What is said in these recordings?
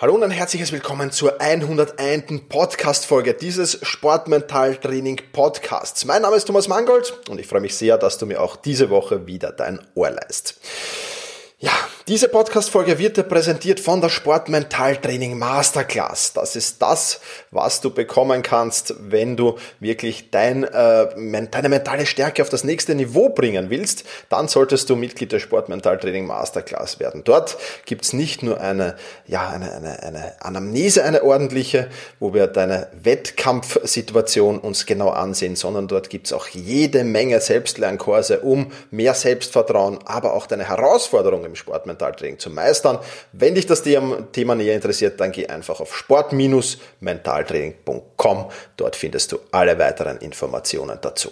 Hallo und ein herzliches Willkommen zur 101. Podcast-Folge dieses Sportmental-Training Podcasts. Mein Name ist Thomas Mangold und ich freue mich sehr, dass du mir auch diese Woche wieder dein Ohr leist. Ja, diese Podcast-Folge wird dir präsentiert von der Sportmentaltraining Masterclass. Das ist das, was du bekommen kannst, wenn du wirklich dein, äh, deine mentale Stärke auf das nächste Niveau bringen willst. Dann solltest du Mitglied der Sportmentaltraining Masterclass werden. Dort gibt's nicht nur eine, ja, eine, eine, eine Anamnese, eine ordentliche, wo wir deine Wettkampfsituation uns genau ansehen, sondern dort gibt's auch jede Menge Selbstlernkurse, um mehr Selbstvertrauen, aber auch deine Herausforderungen im Sportmental Mentaltraining zu meistern. Wenn dich das Thema näher interessiert, dann geh einfach auf sport-mentaltraining.com. Dort findest du alle weiteren Informationen dazu.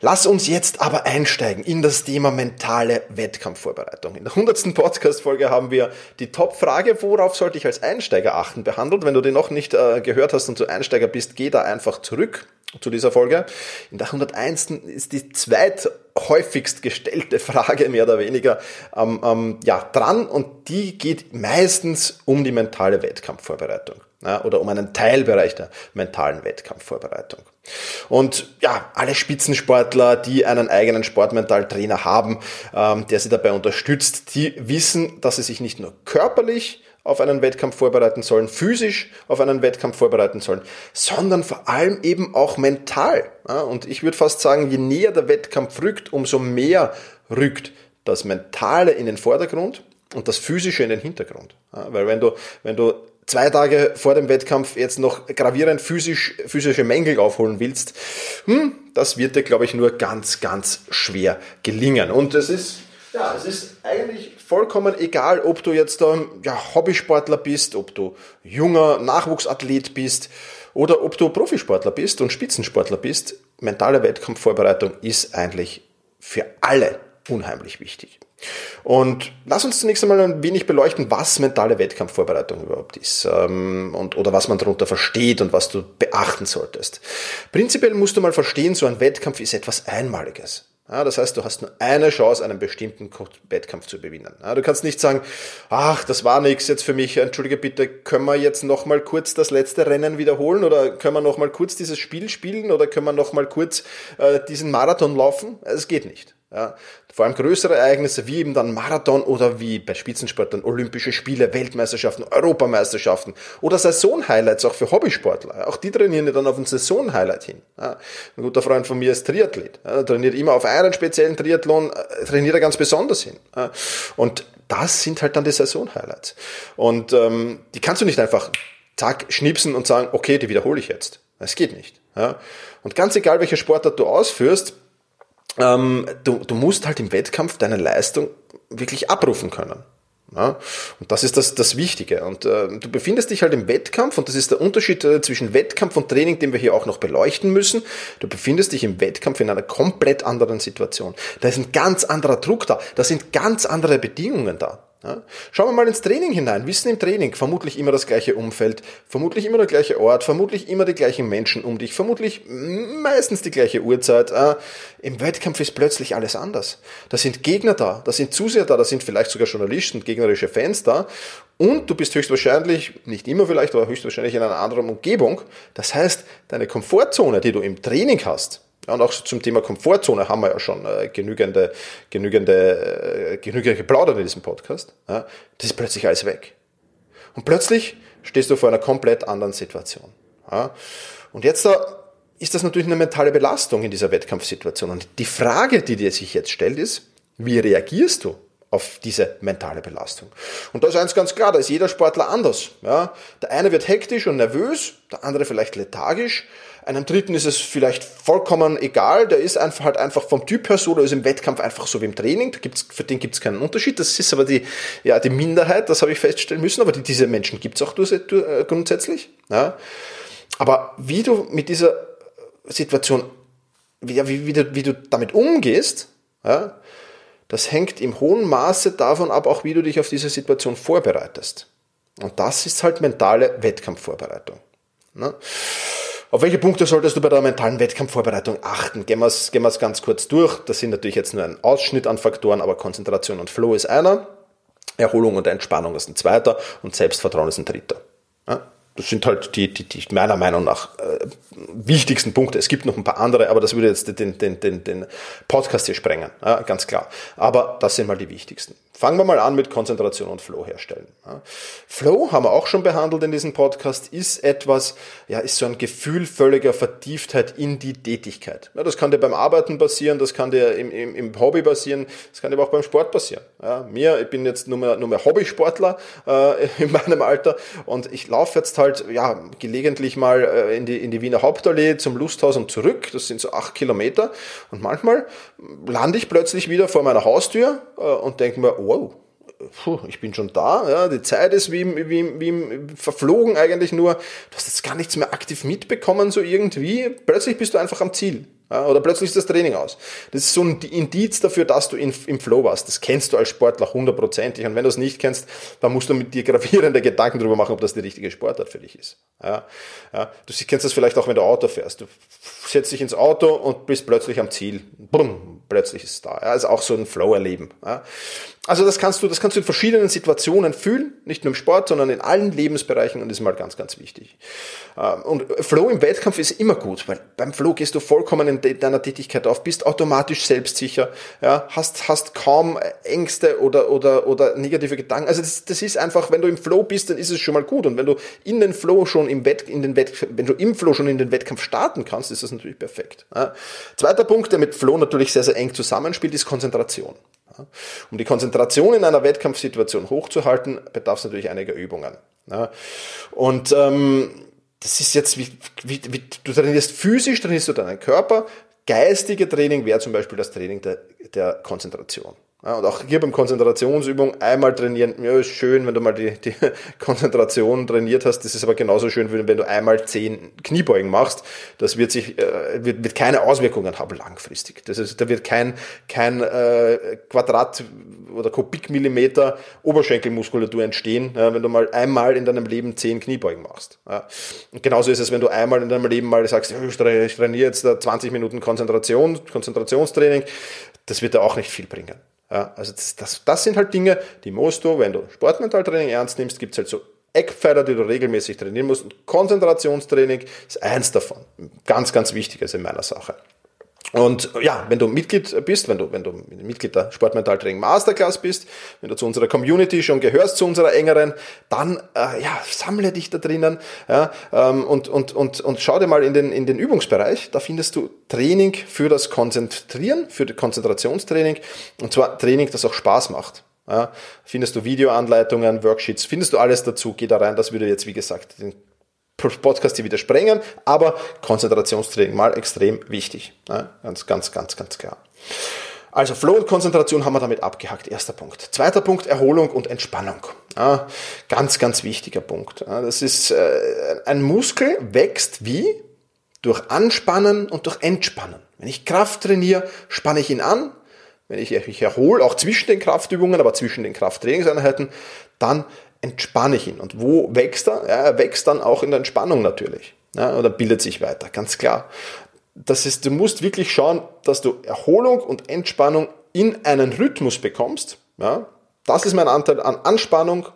Lass uns jetzt aber einsteigen in das Thema mentale Wettkampfvorbereitung. In der 100. Podcast-Folge haben wir die Top-Frage, worauf sollte ich als Einsteiger achten, behandelt. Wenn du die noch nicht äh, gehört hast und zu Einsteiger bist, geh da einfach zurück zu dieser Folge. In der 101. ist die zweithäufigst gestellte Frage mehr oder weniger ähm, ähm, ja, dran und die geht meistens um die mentale Wettkampfvorbereitung ja, oder um einen Teilbereich der mentalen Wettkampfvorbereitung. Und ja, alle Spitzensportler, die einen eigenen Sportmentaltrainer haben, ähm, der sie dabei unterstützt, die wissen, dass sie sich nicht nur körperlich auf einen Wettkampf vorbereiten sollen, physisch auf einen Wettkampf vorbereiten sollen, sondern vor allem eben auch mental. Und ich würde fast sagen, je näher der Wettkampf rückt, umso mehr rückt das Mentale in den Vordergrund und das Physische in den Hintergrund. Weil wenn du, wenn du zwei Tage vor dem Wettkampf jetzt noch gravierend physisch, physische Mängel aufholen willst, hm, das wird dir, glaube ich, nur ganz, ganz schwer gelingen. Und es ist, ja, es ist eigentlich vollkommen egal, ob du jetzt ähm, ja, Hobbysportler bist, ob du junger Nachwuchsathlet bist oder ob du Profisportler bist und Spitzensportler bist. Mentale Wettkampfvorbereitung ist eigentlich für alle unheimlich wichtig. Und lass uns zunächst einmal ein wenig beleuchten, was mentale Wettkampfvorbereitung überhaupt ist ähm, und, oder was man darunter versteht und was du beachten solltest. Prinzipiell musst du mal verstehen, so ein Wettkampf ist etwas Einmaliges. Ja, das heißt, du hast nur eine Chance, einen bestimmten Wettkampf zu gewinnen. Ja, du kannst nicht sagen, ach, das war nichts jetzt für mich, entschuldige bitte, können wir jetzt noch mal kurz das letzte Rennen wiederholen oder können wir noch mal kurz dieses Spiel spielen oder können wir noch mal kurz äh, diesen Marathon laufen? Es geht nicht. Ja, vor allem größere Ereignisse wie eben dann Marathon oder wie bei Spitzensportlern Olympische Spiele, Weltmeisterschaften, Europameisterschaften oder Saisonhighlights auch für Hobbysportler. Auch die trainieren ja dann auf ein Saisonhighlight hin. Ja, ein guter Freund von mir ist Triathlet. Ja, trainiert immer auf einen speziellen Triathlon, äh, trainiert er ganz besonders hin. Ja, und das sind halt dann die Saisonhighlights. Und ähm, die kannst du nicht einfach zack, schnipsen und sagen, okay, die wiederhole ich jetzt. Das geht nicht. Ja. Und ganz egal, welche Sportart du ausführst, ähm, du, du musst halt im Wettkampf deine Leistung wirklich abrufen können. Ja, und das ist das, das Wichtige. Und äh, du befindest dich halt im Wettkampf und das ist der Unterschied äh, zwischen Wettkampf und Training, den wir hier auch noch beleuchten müssen. Du befindest dich im Wettkampf in einer komplett anderen Situation. Da ist ein ganz anderer Druck da. Da sind ganz andere Bedingungen da. Ja? Schauen wir mal ins Training hinein. Wissen im Training vermutlich immer das gleiche Umfeld, vermutlich immer der gleiche Ort, vermutlich immer die gleichen Menschen um dich, vermutlich meistens die gleiche Uhrzeit. Äh, Im Wettkampf ist plötzlich alles anders. Da sind Gegner da, da sind Zuseher da, da sind vielleicht sogar Journalisten, gegnerische Fans da und du bist höchstwahrscheinlich, nicht immer vielleicht, aber höchstwahrscheinlich in einer anderen Umgebung. Das heißt, deine Komfortzone, die du im Training hast, und auch zum Thema Komfortzone haben wir ja schon äh, genügende, genügende, äh, genügend geplaudert in diesem Podcast. Ja, das ist plötzlich alles weg. Und plötzlich stehst du vor einer komplett anderen Situation. Ja, und jetzt da ist das natürlich eine mentale Belastung in dieser Wettkampfsituation. Und die Frage, die dir sich jetzt stellt, ist, wie reagierst du auf diese mentale Belastung. Und da ist eins ganz klar, da ist jeder Sportler anders. Ja? Der eine wird hektisch und nervös, der andere vielleicht lethargisch, einem Dritten ist es vielleicht vollkommen egal, der ist einfach halt einfach vom Typ her so, der ist im Wettkampf einfach so wie im Training, da gibt's, für den gibt es keinen Unterschied. Das ist aber die, ja, die Minderheit, das habe ich feststellen müssen, aber die, diese Menschen gibt es auch äh, grundsätzlich. Ja. Aber wie du mit dieser Situation, wie, wie, wie, du, wie du damit umgehst, ja, das hängt im hohen Maße davon ab, auch wie du dich auf diese Situation vorbereitest. Und das ist halt mentale Wettkampfvorbereitung. Ne? Auf welche Punkte solltest du bei der mentalen Wettkampfvorbereitung achten? Gehen wir es gehen ganz kurz durch. Das sind natürlich jetzt nur ein Ausschnitt an Faktoren, aber Konzentration und Flow ist einer, Erholung und Entspannung ist ein zweiter und Selbstvertrauen ist ein dritter. Ja? Das sind halt die, die, die meiner Meinung nach äh, wichtigsten Punkte. Es gibt noch ein paar andere, aber das würde jetzt den, den, den, den Podcast hier sprengen, ja, ganz klar. Aber das sind mal die wichtigsten. Fangen wir mal an mit Konzentration und Flow herstellen. Flow haben wir auch schon behandelt in diesem Podcast, ist etwas, ja, ist so ein Gefühl völliger Vertieftheit in die Tätigkeit. Ja, das kann dir beim Arbeiten passieren, das kann dir im, im, im Hobby passieren, das kann dir auch beim Sport passieren. Ja, mir, ich bin jetzt nur mehr, nur mehr Hobbysportler äh, in meinem Alter und ich laufe jetzt halt, ja, gelegentlich mal äh, in, die, in die Wiener Hauptallee zum Lusthaus und zurück. Das sind so acht Kilometer und manchmal lande ich plötzlich wieder vor meiner Haustür äh, und denke mir, wow, puh, ich bin schon da, ja, die Zeit ist wie, wie, wie verflogen eigentlich nur, du hast jetzt gar nichts mehr aktiv mitbekommen, so irgendwie, plötzlich bist du einfach am Ziel. Ja, oder plötzlich ist das Training aus. Das ist so ein Indiz dafür, dass du in, im Flow warst. Das kennst du als Sportler hundertprozentig. Und wenn du es nicht kennst, dann musst du mit dir gravierende Gedanken darüber machen, ob das die richtige Sportart für dich ist. Ja, ja. Du kennst das vielleicht auch, wenn du Auto fährst. Du setzt dich ins Auto und bist plötzlich am Ziel. Bumm, plötzlich ist es da. Ja, also auch so ein Flow erleben. Ja. Also das kannst du, das kannst du in verschiedenen Situationen fühlen, nicht nur im Sport, sondern in allen Lebensbereichen und das ist mal ganz, ganz wichtig. Ähm, und Flow im Wettkampf ist immer gut, weil beim Flow gehst du vollkommen in deiner Tätigkeit auf, bist automatisch selbstsicher, ja, hast, hast kaum Ängste oder, oder, oder negative Gedanken. Also das, das ist einfach, wenn du im Flow bist, dann ist es schon mal gut. Und wenn du in den Flow schon im Wett, in den Wett, wenn du im Flow schon in den Wettkampf starten kannst, ist das natürlich perfekt. Ja. Zweiter Punkt, der mit Flow natürlich sehr, sehr eng zusammenspielt, ist Konzentration. Ja. Um die Konzentration in einer Wettkampfsituation hochzuhalten, bedarf es natürlich einiger Übungen. Ja. Und ähm, das ist jetzt, wie, wie, wie, du trainierst physisch, trainierst du deinen Körper. Geistige Training wäre zum Beispiel das Training der, der Konzentration. Ja, und auch hier beim Konzentrationsübung einmal trainieren, ja, ist schön, wenn du mal die, die Konzentration trainiert hast. Das ist aber genauso schön, wenn du einmal zehn Kniebeugen machst. Das wird sich, äh, wird, wird keine Auswirkungen haben langfristig. Das ist, da wird kein, kein äh, Quadrat oder Kubikmillimeter Oberschenkelmuskulatur entstehen, ja, wenn du mal einmal in deinem Leben zehn Kniebeugen machst. Ja. Und genauso ist es, wenn du einmal in deinem Leben mal sagst, ich trainiere jetzt 20 Minuten Konzentration, Konzentrationstraining. Das wird dir auch nicht viel bringen. Ja, also das, das, das sind halt Dinge, die musst du, wenn du Sportmentaltraining ernst nimmst, gibt es halt so Eckpfeiler, die du regelmäßig trainieren musst. Und Konzentrationstraining ist eins davon. Ganz, ganz wichtig also in meiner Sache. Und ja, wenn du Mitglied bist, wenn du, wenn du Mitglied der Sportmentaltraining Masterclass bist, wenn du zu unserer Community schon gehörst, zu unserer engeren, dann äh, ja, sammle dich da drinnen ja, ähm, und, und, und, und schau dir mal in den, in den Übungsbereich. Da findest du Training für das Konzentrieren, für das Konzentrationstraining und zwar Training, das auch Spaß macht. Ja, findest du Videoanleitungen, Worksheets, findest du alles dazu, geh da rein, das würde jetzt, wie gesagt, den Podcast hier wieder sprengen, aber Konzentrationstraining mal extrem wichtig. Ja, ganz, ganz, ganz, ganz klar. Also Flow und Konzentration haben wir damit abgehakt. Erster Punkt. Zweiter Punkt, Erholung und Entspannung. Ja, ganz, ganz wichtiger Punkt. Ja, das ist, äh, ein Muskel wächst wie? Durch Anspannen und durch Entspannen. Wenn ich Kraft trainiere, spanne ich ihn an. Wenn ich mich erhole, auch zwischen den Kraftübungen, aber zwischen den Krafttrainingseinheiten, dann entspanne ich ihn. Und wo wächst er? Ja, er wächst dann auch in der Entspannung natürlich. Ja, oder bildet sich weiter, ganz klar. Das ist, du musst wirklich schauen, dass du Erholung und Entspannung in einen Rhythmus bekommst. Ja, das ist mein Anteil an Anspannung,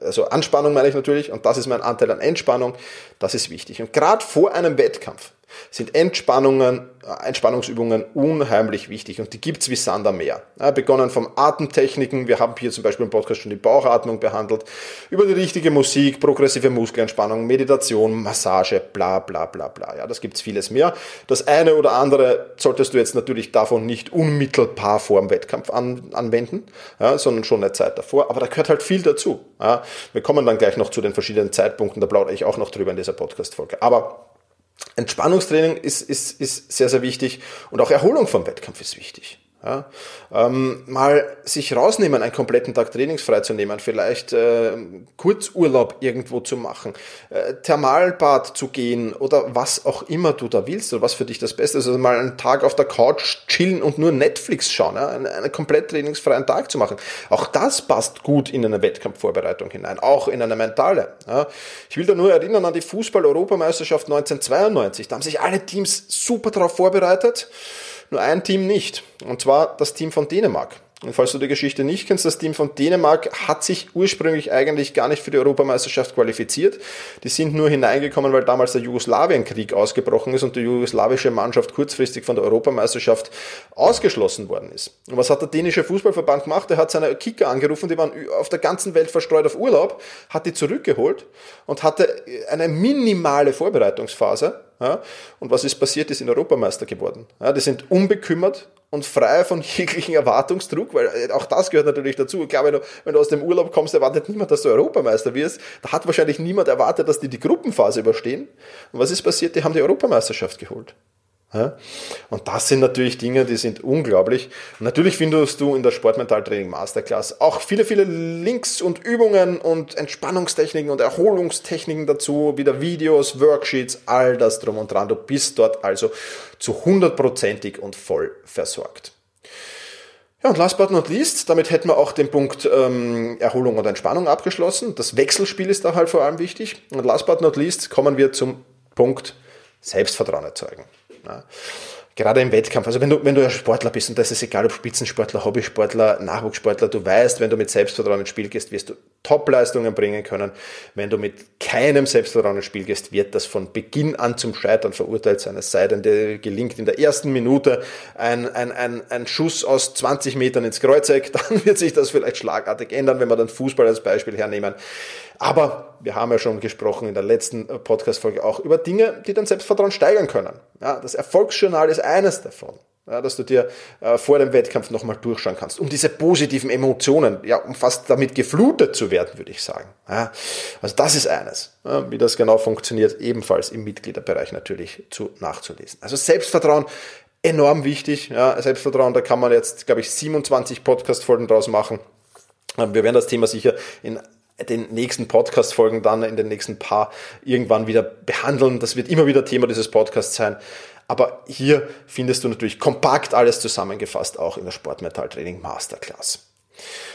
also Anspannung meine ich natürlich, und das ist mein Anteil an Entspannung. Das ist wichtig. Und gerade vor einem Wettkampf sind Entspannungen, äh, Entspannungsübungen unheimlich wichtig und die gibt's wie Sand am Meer. Ja, begonnen vom Atemtechniken, wir haben hier zum Beispiel im Podcast schon die Bauchatmung behandelt, über die richtige Musik, progressive Muskelentspannung, Meditation, Massage, bla bla bla bla. Ja, das gibt's vieles mehr. Das eine oder andere solltest du jetzt natürlich davon nicht unmittelbar vor dem Wettkampf an, anwenden, ja, sondern schon eine Zeit davor, aber da gehört halt viel dazu. Ja. Wir kommen dann gleich noch zu den verschiedenen Zeitpunkten, da plaudere ich auch noch drüber in dieser Podcast-Folge. Aber Entspannungstraining ist, ist, ist sehr, sehr wichtig und auch Erholung vom Wettkampf ist wichtig. Ja, ähm, mal sich rausnehmen, einen kompletten Tag trainingsfrei zu nehmen, vielleicht äh, Kurzurlaub irgendwo zu machen, äh, Thermalbad zu gehen oder was auch immer du da willst oder was für dich das Beste ist. Also mal einen Tag auf der Couch chillen und nur Netflix schauen, ja, einen, einen komplett trainingsfreien Tag zu machen. Auch das passt gut in eine Wettkampfvorbereitung hinein, auch in eine mentale. Ja. Ich will da nur erinnern an die Fußball-Europameisterschaft 1992. Da haben sich alle Teams super darauf vorbereitet. Nur ein Team nicht, und zwar das Team von Dänemark. Und falls du die Geschichte nicht kennst, das Team von Dänemark hat sich ursprünglich eigentlich gar nicht für die Europameisterschaft qualifiziert. Die sind nur hineingekommen, weil damals der Jugoslawienkrieg ausgebrochen ist und die jugoslawische Mannschaft kurzfristig von der Europameisterschaft ausgeschlossen worden ist. Und was hat der dänische Fußballverband gemacht? Er hat seine Kicker angerufen, die waren auf der ganzen Welt verstreut auf Urlaub, hat die zurückgeholt und hatte eine minimale Vorbereitungsphase ja? Und was ist passiert? Die sind Europameister geworden. Ja, die sind unbekümmert und frei von jeglichen Erwartungsdruck, weil äh, auch das gehört natürlich dazu. Ich glaube, wenn du, wenn du aus dem Urlaub kommst, erwartet niemand, dass du Europameister wirst. Da hat wahrscheinlich niemand erwartet, dass die die Gruppenphase überstehen. Und was ist passiert? Die haben die Europameisterschaft geholt. Und das sind natürlich Dinge, die sind unglaublich. Natürlich findest du in der Sportmentaltraining Masterclass auch viele, viele Links und Übungen und Entspannungstechniken und Erholungstechniken dazu, wieder Videos, Worksheets, all das drum und dran. Du bist dort also zu hundertprozentig und voll versorgt. Ja, und last but not least, damit hätten wir auch den Punkt ähm, Erholung und Entspannung abgeschlossen. Das Wechselspiel ist da halt vor allem wichtig. Und last but not least kommen wir zum Punkt Selbstvertrauen erzeugen. Ja. Gerade im Wettkampf, also wenn du, wenn du ein Sportler bist, und das ist egal ob Spitzensportler, Hobbysportler, Nachwuchssportler, du weißt, wenn du mit Selbstvertrauen ins Spiel gehst, wirst du Topleistungen bringen können. Wenn du mit keinem Selbstvertrauen ins Spiel gehst, wird das von Beginn an zum Scheitern verurteilt sein. Es sei denn, dir gelingt in der ersten Minute ein, ein, ein, ein Schuss aus 20 Metern ins Kreuzeck, dann wird sich das vielleicht schlagartig ändern, wenn wir dann Fußball als Beispiel hernehmen. Aber wir haben ja schon gesprochen in der letzten äh, Podcast-Folge auch über Dinge, die dein Selbstvertrauen steigern können. Ja, das Erfolgsjournal ist eines davon. Ja, dass du dir äh, vor dem Wettkampf nochmal durchschauen kannst, um diese positiven Emotionen, ja, um fast damit geflutet zu werden, würde ich sagen. Ja, also das ist eines. Ja, wie das genau funktioniert, ebenfalls im Mitgliederbereich natürlich zu nachzulesen. Also Selbstvertrauen enorm wichtig. Ja, Selbstvertrauen, da kann man jetzt, glaube ich, 27 Podcast-Folgen draus machen. Wir werden das Thema sicher in den nächsten Podcast-Folgen dann in den nächsten paar irgendwann wieder behandeln. Das wird immer wieder Thema dieses Podcasts sein. Aber hier findest du natürlich kompakt alles zusammengefasst, auch in der Sportmetalltraining Masterclass.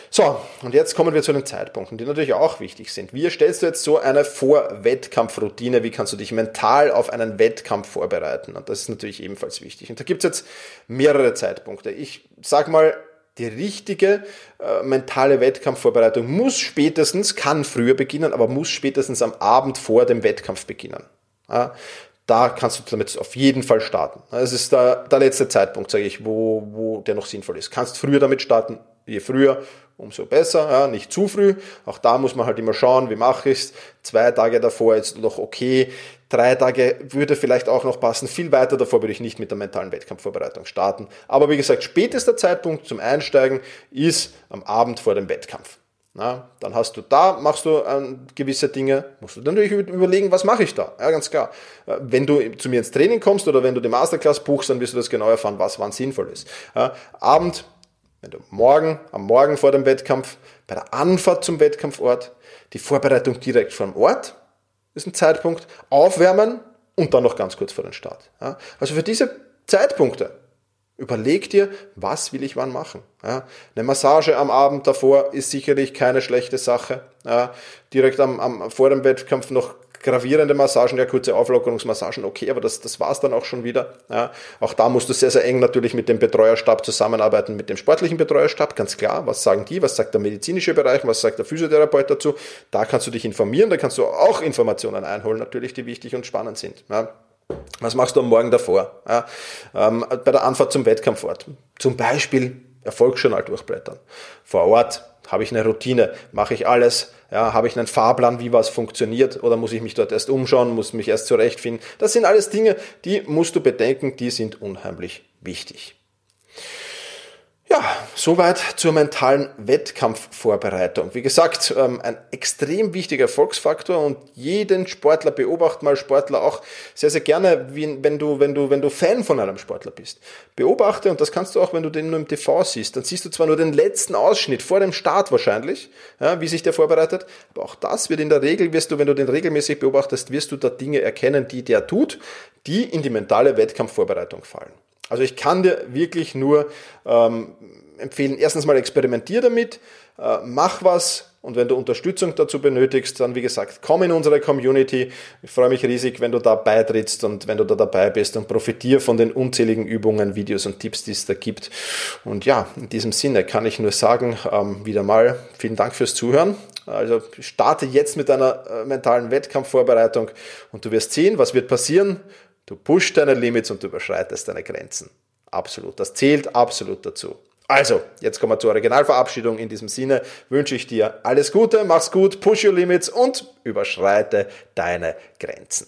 So, und jetzt kommen wir zu den Zeitpunkten, die natürlich auch wichtig sind. Wie erstellst du jetzt so eine Vor-Wettkampf-Routine? Wie kannst du dich mental auf einen Wettkampf vorbereiten? Und das ist natürlich ebenfalls wichtig. Und da gibt es jetzt mehrere Zeitpunkte. Ich sag mal, die richtige äh, mentale Wettkampfvorbereitung muss spätestens, kann früher beginnen, aber muss spätestens am Abend vor dem Wettkampf beginnen. Ja, da kannst du damit auf jeden Fall starten. Das ist der, der letzte Zeitpunkt, sage ich, wo, wo der noch sinnvoll ist. Kannst früher damit starten, je früher, umso besser, ja, nicht zu früh. Auch da muss man halt immer schauen, wie mache ich es. Zwei Tage davor ist noch okay. Drei Tage würde vielleicht auch noch passen. Viel weiter davor würde ich nicht mit der mentalen Wettkampfvorbereitung starten. Aber wie gesagt, spätester Zeitpunkt zum Einsteigen ist am Abend vor dem Wettkampf. Na, dann hast du da, machst du äh, gewisse Dinge, musst du natürlich überlegen, was mache ich da? Ja, ganz klar. Äh, wenn du zu mir ins Training kommst oder wenn du die Masterclass buchst, dann wirst du das genau erfahren, was wann sinnvoll ist. Ja, Abend, wenn du morgen, am Morgen vor dem Wettkampf, bei der Anfahrt zum Wettkampfort, die Vorbereitung direkt vom Ort, ist ein Zeitpunkt, aufwärmen und dann noch ganz kurz vor den Start. Ja, also für diese Zeitpunkte, überleg dir, was will ich wann machen. Ja, eine Massage am Abend davor ist sicherlich keine schlechte Sache. Ja, direkt am, am, vor dem Wettkampf noch gravierende Massagen, ja kurze Auflockerungsmassagen, okay, aber das, das war's dann auch schon wieder. Ja, auch da musst du sehr, sehr eng natürlich mit dem Betreuerstab zusammenarbeiten, mit dem sportlichen Betreuerstab, ganz klar. Was sagen die? Was sagt der medizinische Bereich? Was sagt der Physiotherapeut dazu? Da kannst du dich informieren, da kannst du auch Informationen einholen, natürlich, die wichtig und spannend sind. Ja. Was machst du am Morgen davor? Ja, ähm, bei der Anfahrt zum Wettkampfort. Zum Beispiel Erfolgsjournal durchblättern. Vor Ort habe ich eine Routine, mache ich alles, ja, habe ich einen Fahrplan, wie was funktioniert oder muss ich mich dort erst umschauen, muss mich erst zurechtfinden. Das sind alles Dinge, die musst du bedenken, die sind unheimlich wichtig. Ja, soweit zur mentalen Wettkampfvorbereitung. Wie gesagt, ähm, ein extrem wichtiger Erfolgsfaktor und jeden Sportler beobacht mal Sportler auch sehr, sehr gerne, wenn du, wenn du, wenn du Fan von einem Sportler bist. Beobachte, und das kannst du auch, wenn du den nur im TV siehst, dann siehst du zwar nur den letzten Ausschnitt vor dem Start wahrscheinlich, ja, wie sich der vorbereitet, aber auch das wird in der Regel, wirst du, wenn du den regelmäßig beobachtest, wirst du da Dinge erkennen, die der tut, die in die mentale Wettkampfvorbereitung fallen. Also ich kann dir wirklich nur ähm, empfehlen, erstens mal experimentier damit, äh, mach was und wenn du Unterstützung dazu benötigst, dann wie gesagt, komm in unsere Community. Ich freue mich riesig, wenn du da beitrittst und wenn du da dabei bist und profitier von den unzähligen Übungen, Videos und Tipps, die es da gibt. Und ja, in diesem Sinne kann ich nur sagen, ähm, wieder mal vielen Dank fürs Zuhören. Also starte jetzt mit deiner äh, mentalen Wettkampfvorbereitung und du wirst sehen, was wird passieren. Du pushst deine Limits und du überschreitest deine Grenzen. Absolut. Das zählt absolut dazu. Also, jetzt kommen wir zur Originalverabschiedung. In diesem Sinne wünsche ich dir alles Gute, mach's gut, push your limits und überschreite deine Grenzen.